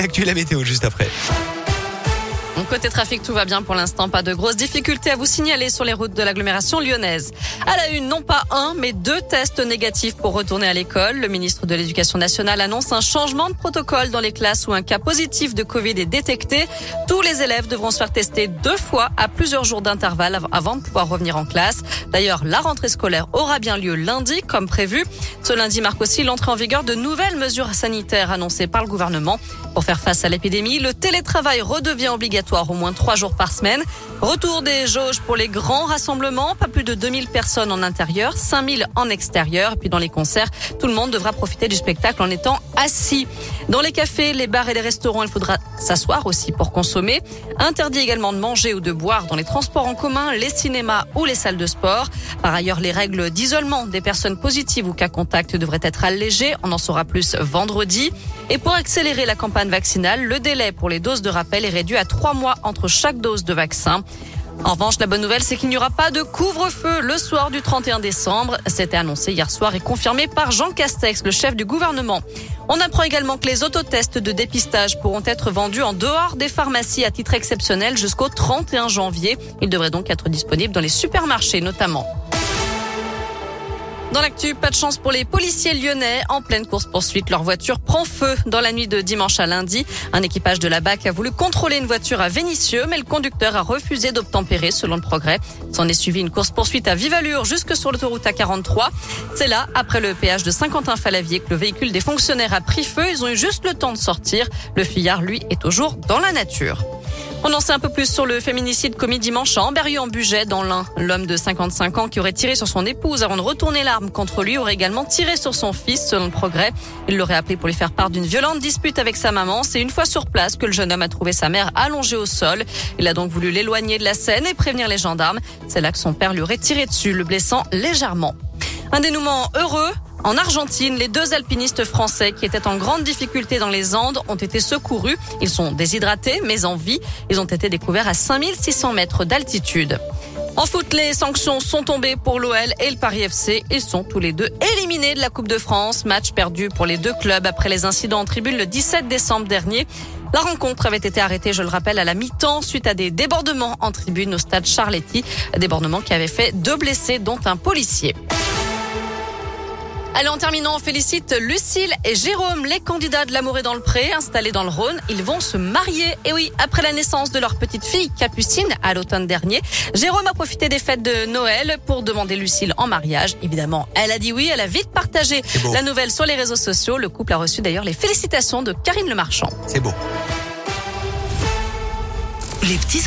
Actu la météo juste après. Côté trafic, tout va bien pour l'instant. Pas de grosses difficultés à vous signaler sur les routes de l'agglomération lyonnaise. À la une, non pas un, mais deux tests négatifs pour retourner à l'école. Le ministre de l'Éducation nationale annonce un changement de protocole dans les classes où un cas positif de Covid est détecté. Tous les élèves devront se faire tester deux fois à plusieurs jours d'intervalle avant de pouvoir revenir en classe. D'ailleurs, la rentrée scolaire aura bien lieu lundi, comme prévu. Ce lundi marque aussi l'entrée en vigueur de nouvelles mesures sanitaires annoncées par le gouvernement. Pour faire face à l'épidémie, le télétravail redevient obligatoire au moins trois jours par semaine. Retour des jauges pour les grands rassemblements, pas plus de 2000 personnes en intérieur, 5000 en extérieur. Et puis dans les concerts, tout le monde devra profiter du spectacle en étant assis. Dans les cafés, les bars et les restaurants, il faudra s'asseoir aussi pour consommer. Interdit également de manger ou de boire dans les transports en commun, les cinémas ou les salles de sport. Par ailleurs, les règles d'isolement des personnes positives ou cas contact devraient être allégées. On en saura plus vendredi. Et pour accélérer la campagne vaccinale, le délai pour les doses de rappel est réduit à trois mois entre chaque dose de vaccin. En revanche, la bonne nouvelle, c'est qu'il n'y aura pas de couvre-feu le soir du 31 décembre. C'était annoncé hier soir et confirmé par Jean Castex, le chef du gouvernement. On apprend également que les autotests de dépistage pourront être vendus en dehors des pharmacies à titre exceptionnel jusqu'au 31 janvier. Ils devraient donc être disponibles dans les supermarchés notamment. Dans l'actu, pas de chance pour les policiers lyonnais. En pleine course-poursuite, leur voiture prend feu dans la nuit de dimanche à lundi. Un équipage de la BAC a voulu contrôler une voiture à Vénissieux, mais le conducteur a refusé d'obtempérer selon le progrès. S'en est suivi une course-poursuite à vive allure jusque sur l'autoroute A43. C'est là, après le péage de Saint-Quentin-Falavier, que le véhicule des fonctionnaires a pris feu. Ils ont eu juste le temps de sortir. Le fuyard, lui, est toujours dans la nature. On en sait un peu plus sur le féminicide commis dimanche à Amberieu-en-Bugey dans l'Ain. L'homme de 55 ans qui aurait tiré sur son épouse avant de retourner l'arme contre lui aurait également tiré sur son fils selon le progrès. Il l'aurait appelé pour lui faire part d'une violente dispute avec sa maman. C'est une fois sur place que le jeune homme a trouvé sa mère allongée au sol. Il a donc voulu l'éloigner de la scène et prévenir les gendarmes. C'est là que son père lui aurait tiré dessus, le blessant légèrement. Un dénouement heureux en Argentine, les deux alpinistes français qui étaient en grande difficulté dans les Andes ont été secourus. Ils sont déshydratés mais en vie. Ils ont été découverts à 5600 mètres d'altitude. En foot, les sanctions sont tombées pour l'OL et le Paris FC. Ils sont tous les deux éliminés de la Coupe de France. Match perdu pour les deux clubs après les incidents en tribune le 17 décembre dernier. La rencontre avait été arrêtée, je le rappelle, à la mi-temps suite à des débordements en tribune au stade Charletti. Débordements qui avaient fait deux blessés, dont un policier. Allez, en terminant, on félicite Lucille et Jérôme, les candidats de l'amour et dans le pré, installés dans le Rhône. Ils vont se marier. Et oui, après la naissance de leur petite fille, Capucine, à l'automne dernier, Jérôme a profité des fêtes de Noël pour demander Lucille en mariage. Évidemment, elle a dit oui. Elle a vite partagé la nouvelle sur les réseaux sociaux. Le couple a reçu d'ailleurs les félicitations de Karine Le Marchand. C'est beau. Les petits